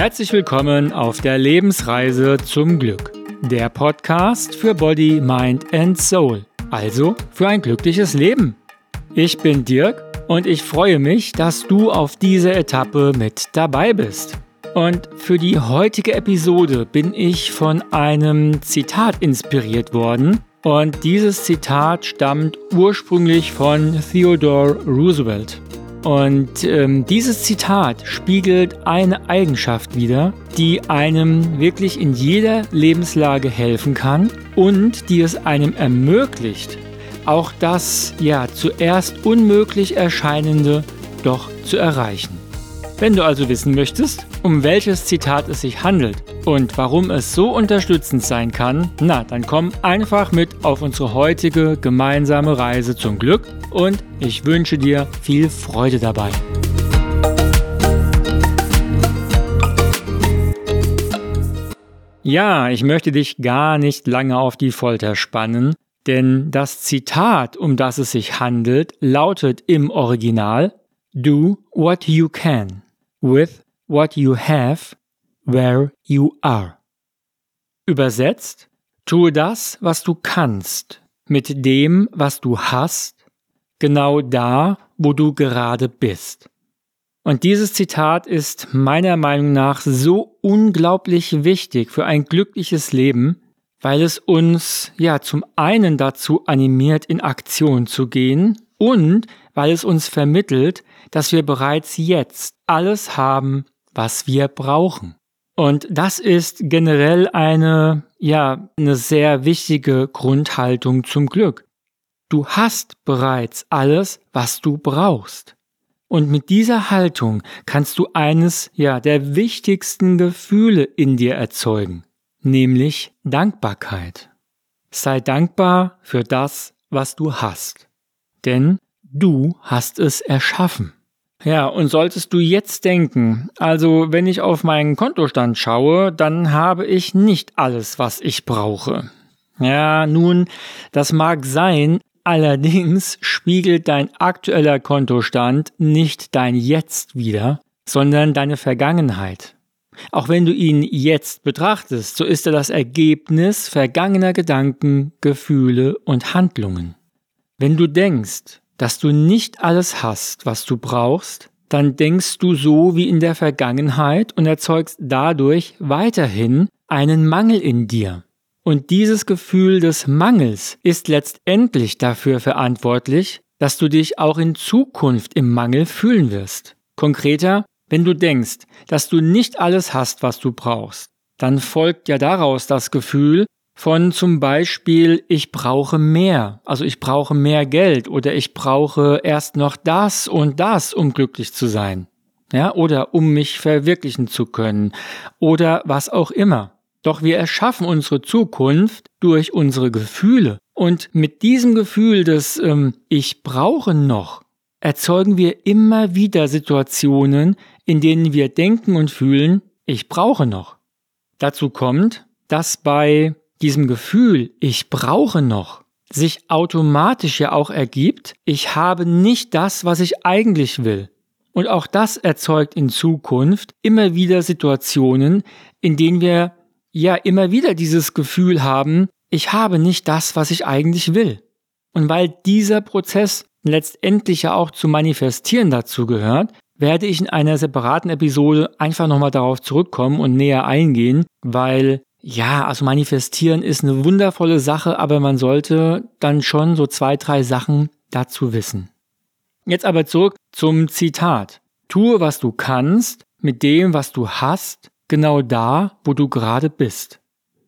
Herzlich willkommen auf der Lebensreise zum Glück. Der Podcast für Body, Mind and Soul. Also für ein glückliches Leben. Ich bin Dirk und ich freue mich, dass du auf dieser Etappe mit dabei bist. Und für die heutige Episode bin ich von einem Zitat inspiriert worden. Und dieses Zitat stammt ursprünglich von Theodore Roosevelt. Und ähm, dieses Zitat spiegelt eine Eigenschaft wider, die einem wirklich in jeder Lebenslage helfen kann und die es einem ermöglicht, auch das ja zuerst unmöglich erscheinende doch zu erreichen. Wenn du also wissen möchtest, um welches Zitat es sich handelt und warum es so unterstützend sein kann, na, dann komm einfach mit auf unsere heutige gemeinsame Reise zum Glück und ich wünsche dir viel Freude dabei. Ja, ich möchte dich gar nicht lange auf die Folter spannen, denn das Zitat, um das es sich handelt, lautet im Original Do what you can with what you have where you are. Übersetzt, tue das, was du kannst, mit dem, was du hast, genau da, wo du gerade bist. Und dieses Zitat ist meiner Meinung nach so unglaublich wichtig für ein glückliches Leben, weil es uns ja zum einen dazu animiert, in Aktion zu gehen und weil es uns vermittelt, dass wir bereits jetzt alles haben, was wir brauchen. Und das ist generell eine, ja, eine sehr wichtige Grundhaltung zum Glück. Du hast bereits alles, was du brauchst. Und mit dieser Haltung kannst du eines, ja, der wichtigsten Gefühle in dir erzeugen, nämlich Dankbarkeit. Sei dankbar für das, was du hast. Denn du hast es erschaffen. Ja, und solltest du jetzt denken, also wenn ich auf meinen Kontostand schaue, dann habe ich nicht alles, was ich brauche. Ja, nun, das mag sein, allerdings spiegelt dein aktueller Kontostand nicht dein Jetzt wider, sondern deine Vergangenheit. Auch wenn du ihn jetzt betrachtest, so ist er das Ergebnis vergangener Gedanken, Gefühle und Handlungen. Wenn du denkst, dass du nicht alles hast, was du brauchst, dann denkst du so wie in der Vergangenheit und erzeugst dadurch weiterhin einen Mangel in dir. Und dieses Gefühl des Mangels ist letztendlich dafür verantwortlich, dass du dich auch in Zukunft im Mangel fühlen wirst. Konkreter, wenn du denkst, dass du nicht alles hast, was du brauchst, dann folgt ja daraus das Gefühl, von zum Beispiel, ich brauche mehr, also ich brauche mehr Geld oder ich brauche erst noch das und das, um glücklich zu sein. Ja, oder um mich verwirklichen zu können oder was auch immer. Doch wir erschaffen unsere Zukunft durch unsere Gefühle. Und mit diesem Gefühl des ähm, Ich brauche noch erzeugen wir immer wieder Situationen, in denen wir denken und fühlen, ich brauche noch. Dazu kommt, dass bei diesem Gefühl, ich brauche noch, sich automatisch ja auch ergibt, ich habe nicht das, was ich eigentlich will. Und auch das erzeugt in Zukunft immer wieder Situationen, in denen wir ja immer wieder dieses Gefühl haben, ich habe nicht das, was ich eigentlich will. Und weil dieser Prozess letztendlich ja auch zu manifestieren dazu gehört, werde ich in einer separaten Episode einfach nochmal darauf zurückkommen und näher eingehen, weil ja, also manifestieren ist eine wundervolle Sache, aber man sollte dann schon so zwei, drei Sachen dazu wissen. Jetzt aber zurück zum Zitat. Tue, was du kannst, mit dem, was du hast, genau da, wo du gerade bist.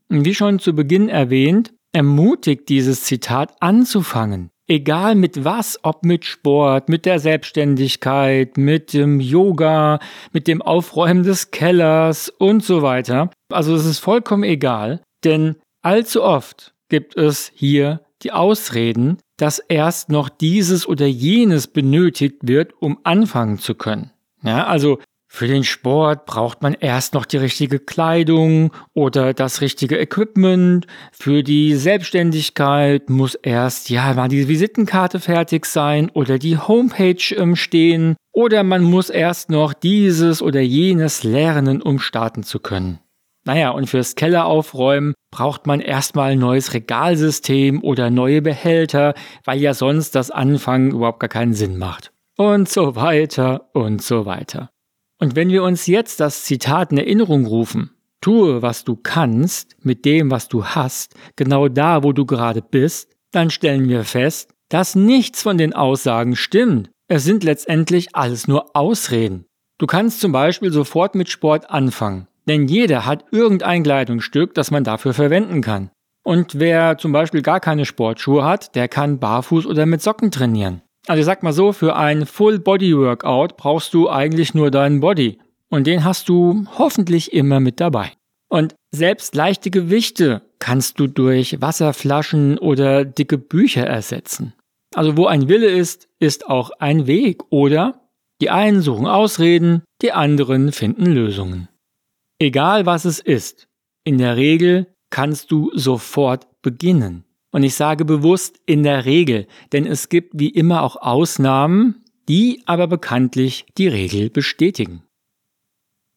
Und wie schon zu Beginn erwähnt, ermutigt dieses Zitat anzufangen. Egal mit was, ob mit Sport, mit der Selbstständigkeit, mit dem Yoga, mit dem Aufräumen des Kellers und so weiter. Also es ist vollkommen egal, denn allzu oft gibt es hier die Ausreden, dass erst noch dieses oder jenes benötigt wird, um anfangen zu können. Ja, also für den Sport braucht man erst noch die richtige Kleidung oder das richtige Equipment. Für die Selbstständigkeit muss erst ja mal die Visitenkarte fertig sein oder die Homepage ähm, stehen oder man muss erst noch dieses oder jenes lernen, um starten zu können. Naja, und fürs Keller aufräumen braucht man erstmal ein neues Regalsystem oder neue Behälter, weil ja sonst das Anfangen überhaupt gar keinen Sinn macht. Und so weiter und so weiter. Und wenn wir uns jetzt das Zitat in Erinnerung rufen, tue, was du kannst, mit dem, was du hast, genau da, wo du gerade bist, dann stellen wir fest, dass nichts von den Aussagen stimmt. Es sind letztendlich alles nur Ausreden. Du kannst zum Beispiel sofort mit Sport anfangen, denn jeder hat irgendein Kleidungsstück, das man dafür verwenden kann. Und wer zum Beispiel gar keine Sportschuhe hat, der kann barfuß oder mit Socken trainieren. Also ich sag mal so, für ein Full-Body-Workout brauchst du eigentlich nur deinen Body. Und den hast du hoffentlich immer mit dabei. Und selbst leichte Gewichte kannst du durch Wasserflaschen oder dicke Bücher ersetzen. Also wo ein Wille ist, ist auch ein Weg, oder? Die einen suchen Ausreden, die anderen finden Lösungen. Egal was es ist, in der Regel kannst du sofort beginnen. Und ich sage bewusst in der Regel, denn es gibt wie immer auch Ausnahmen, die aber bekanntlich die Regel bestätigen.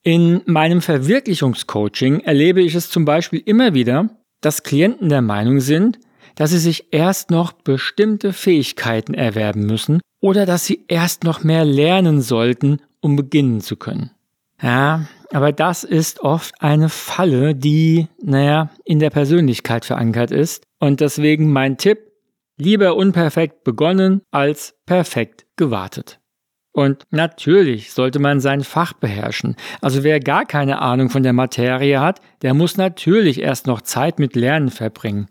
In meinem Verwirklichungscoaching erlebe ich es zum Beispiel immer wieder, dass Klienten der Meinung sind, dass sie sich erst noch bestimmte Fähigkeiten erwerben müssen oder dass sie erst noch mehr lernen sollten, um beginnen zu können. Ja, aber das ist oft eine Falle, die, naja, in der Persönlichkeit verankert ist. Und deswegen mein Tipp, lieber unperfekt begonnen als perfekt gewartet. Und natürlich sollte man sein Fach beherrschen. Also wer gar keine Ahnung von der Materie hat, der muss natürlich erst noch Zeit mit Lernen verbringen.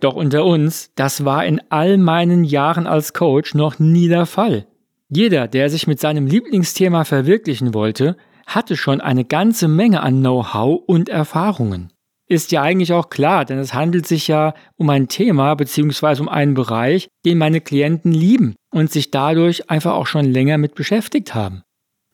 Doch unter uns, das war in all meinen Jahren als Coach noch nie der Fall. Jeder, der sich mit seinem Lieblingsthema verwirklichen wollte, hatte schon eine ganze Menge an Know-how und Erfahrungen. Ist ja eigentlich auch klar, denn es handelt sich ja um ein Thema bzw. um einen Bereich, den meine Klienten lieben und sich dadurch einfach auch schon länger mit beschäftigt haben.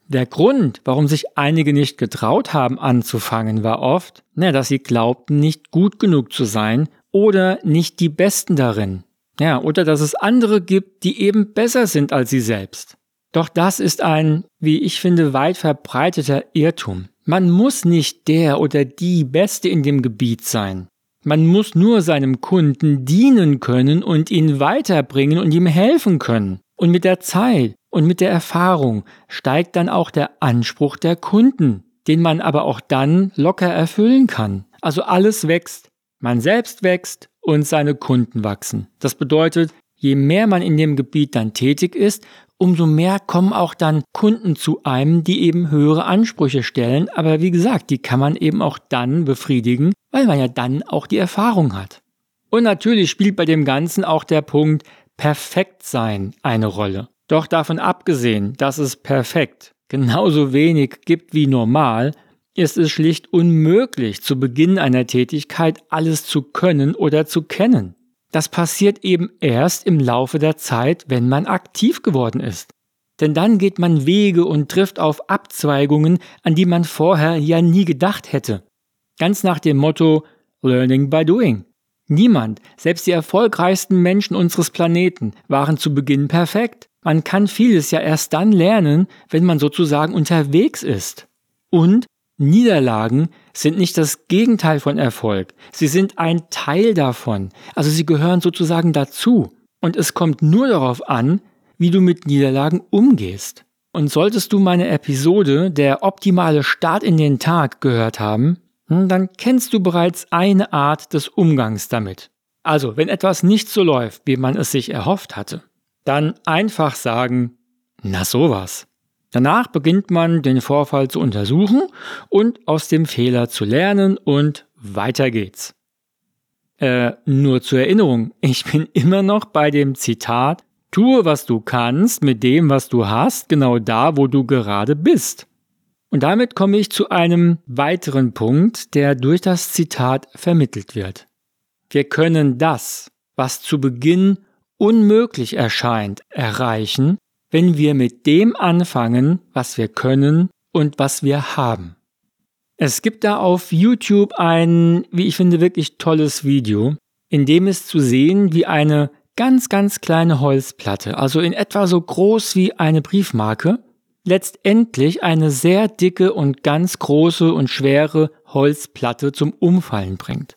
Der Grund, warum sich einige nicht getraut haben anzufangen, war oft, na, dass sie glaubten, nicht gut genug zu sein oder nicht die Besten darin. Ja, oder dass es andere gibt, die eben besser sind als sie selbst. Doch das ist ein, wie ich finde, weit verbreiteter Irrtum. Man muss nicht der oder die Beste in dem Gebiet sein. Man muss nur seinem Kunden dienen können und ihn weiterbringen und ihm helfen können. Und mit der Zeit und mit der Erfahrung steigt dann auch der Anspruch der Kunden, den man aber auch dann locker erfüllen kann. Also alles wächst. Man selbst wächst und seine Kunden wachsen. Das bedeutet, je mehr man in dem Gebiet dann tätig ist, umso mehr kommen auch dann Kunden zu einem, die eben höhere Ansprüche stellen. Aber wie gesagt, die kann man eben auch dann befriedigen, weil man ja dann auch die Erfahrung hat. Und natürlich spielt bei dem Ganzen auch der Punkt perfekt sein eine Rolle. Doch davon abgesehen, dass es perfekt genauso wenig gibt wie normal, ist es schlicht unmöglich, zu Beginn einer Tätigkeit alles zu können oder zu kennen. Das passiert eben erst im Laufe der Zeit, wenn man aktiv geworden ist. Denn dann geht man Wege und trifft auf Abzweigungen, an die man vorher ja nie gedacht hätte. Ganz nach dem Motto Learning by Doing. Niemand, selbst die erfolgreichsten Menschen unseres Planeten, waren zu Beginn perfekt. Man kann vieles ja erst dann lernen, wenn man sozusagen unterwegs ist. Und Niederlagen sind nicht das Gegenteil von Erfolg. Sie sind ein Teil davon. Also sie gehören sozusagen dazu. Und es kommt nur darauf an, wie du mit Niederlagen umgehst. Und solltest du meine Episode Der optimale Start in den Tag gehört haben, hm, dann kennst du bereits eine Art des Umgangs damit. Also, wenn etwas nicht so läuft, wie man es sich erhofft hatte, dann einfach sagen, na sowas. Danach beginnt man den Vorfall zu untersuchen und aus dem Fehler zu lernen und weiter geht's. Äh, nur zur Erinnerung, ich bin immer noch bei dem Zitat, tue, was du kannst mit dem, was du hast, genau da, wo du gerade bist. Und damit komme ich zu einem weiteren Punkt, der durch das Zitat vermittelt wird. Wir können das, was zu Beginn unmöglich erscheint, erreichen, wenn wir mit dem anfangen, was wir können und was wir haben. Es gibt da auf YouTube ein, wie ich finde, wirklich tolles Video, in dem ist zu sehen, wie eine ganz, ganz kleine Holzplatte, also in etwa so groß wie eine Briefmarke, letztendlich eine sehr dicke und ganz große und schwere Holzplatte zum Umfallen bringt.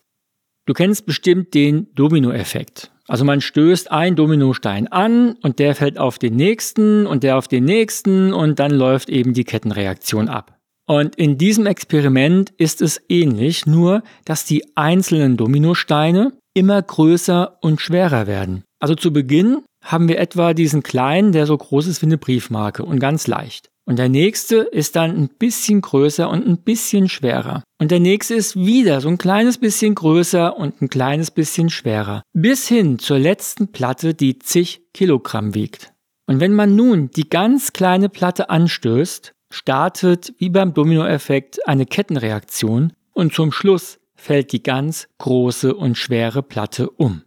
Du kennst bestimmt den Dominoeffekt. Also man stößt einen Dominostein an und der fällt auf den nächsten und der auf den nächsten und dann läuft eben die Kettenreaktion ab. Und in diesem Experiment ist es ähnlich, nur dass die einzelnen Dominosteine immer größer und schwerer werden. Also zu Beginn haben wir etwa diesen kleinen, der so groß ist wie eine Briefmarke und ganz leicht. Und der nächste ist dann ein bisschen größer und ein bisschen schwerer. Und der nächste ist wieder so ein kleines bisschen größer und ein kleines bisschen schwerer. Bis hin zur letzten Platte, die zig Kilogramm wiegt. Und wenn man nun die ganz kleine Platte anstößt, startet wie beim Dominoeffekt eine Kettenreaktion und zum Schluss fällt die ganz große und schwere Platte um.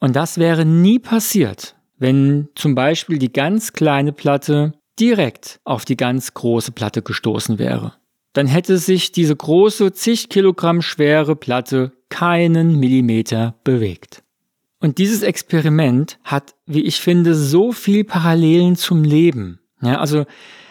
Und das wäre nie passiert, wenn zum Beispiel die ganz kleine Platte direkt auf die ganz große Platte gestoßen wäre. Dann hätte sich diese große, zig Kilogramm schwere Platte keinen Millimeter bewegt. Und dieses Experiment hat, wie ich finde, so viel Parallelen zum Leben. Ja, also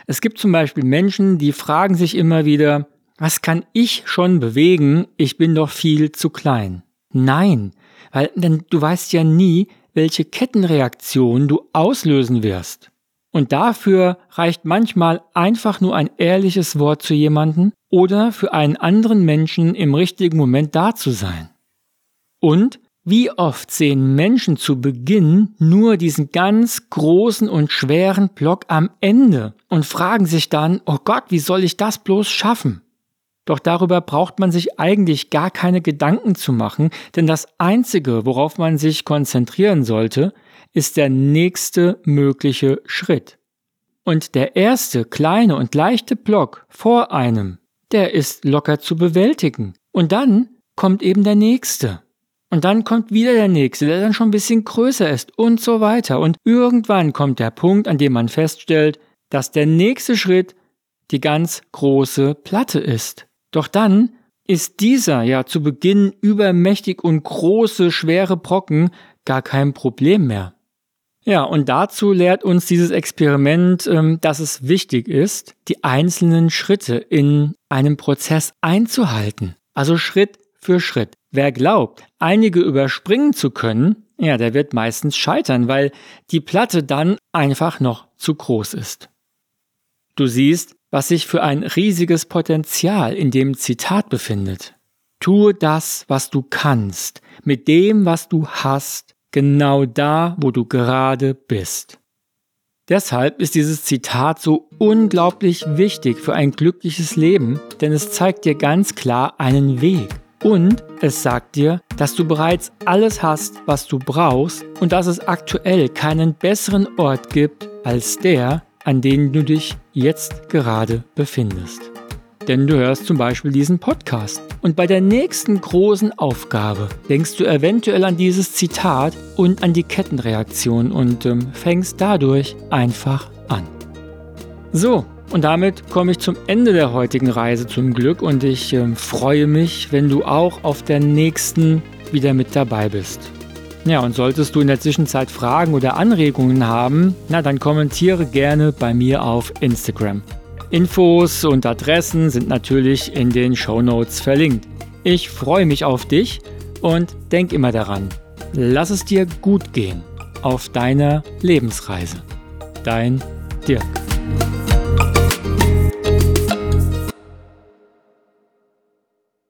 es gibt zum Beispiel Menschen, die fragen sich immer wieder, was kann ich schon bewegen? Ich bin doch viel zu klein. Nein, weil denn du weißt ja nie, welche Kettenreaktion du auslösen wirst. Und dafür reicht manchmal einfach nur ein ehrliches Wort zu jemandem oder für einen anderen Menschen im richtigen Moment da zu sein. Und wie oft sehen Menschen zu Beginn nur diesen ganz großen und schweren Block am Ende und fragen sich dann, oh Gott, wie soll ich das bloß schaffen? Doch darüber braucht man sich eigentlich gar keine Gedanken zu machen, denn das Einzige, worauf man sich konzentrieren sollte, ist der nächste mögliche Schritt. Und der erste kleine und leichte Block vor einem, der ist locker zu bewältigen. Und dann kommt eben der nächste. Und dann kommt wieder der nächste, der dann schon ein bisschen größer ist und so weiter. Und irgendwann kommt der Punkt, an dem man feststellt, dass der nächste Schritt die ganz große Platte ist. Doch dann ist dieser ja zu Beginn übermächtig und große, schwere Brocken gar kein Problem mehr. Ja, und dazu lehrt uns dieses Experiment, ähm, dass es wichtig ist, die einzelnen Schritte in einem Prozess einzuhalten. Also Schritt für Schritt. Wer glaubt, einige überspringen zu können, ja, der wird meistens scheitern, weil die Platte dann einfach noch zu groß ist. Du siehst, was sich für ein riesiges Potenzial in dem Zitat befindet. Tue das, was du kannst, mit dem, was du hast, genau da, wo du gerade bist. Deshalb ist dieses Zitat so unglaublich wichtig für ein glückliches Leben, denn es zeigt dir ganz klar einen Weg. Und es sagt dir, dass du bereits alles hast, was du brauchst und dass es aktuell keinen besseren Ort gibt als der, an dem du dich jetzt gerade befindest. Denn du hörst zum Beispiel diesen Podcast. Und bei der nächsten großen Aufgabe denkst du eventuell an dieses Zitat und an die Kettenreaktion und ähm, fängst dadurch einfach an. So, und damit komme ich zum Ende der heutigen Reise zum Glück und ich äh, freue mich, wenn du auch auf der nächsten wieder mit dabei bist. Ja, und solltest du in der Zwischenzeit Fragen oder Anregungen haben, na dann kommentiere gerne bei mir auf Instagram. Infos und Adressen sind natürlich in den Show Notes verlinkt. Ich freue mich auf dich und denk immer daran, lass es dir gut gehen auf deiner Lebensreise. Dein Dirk.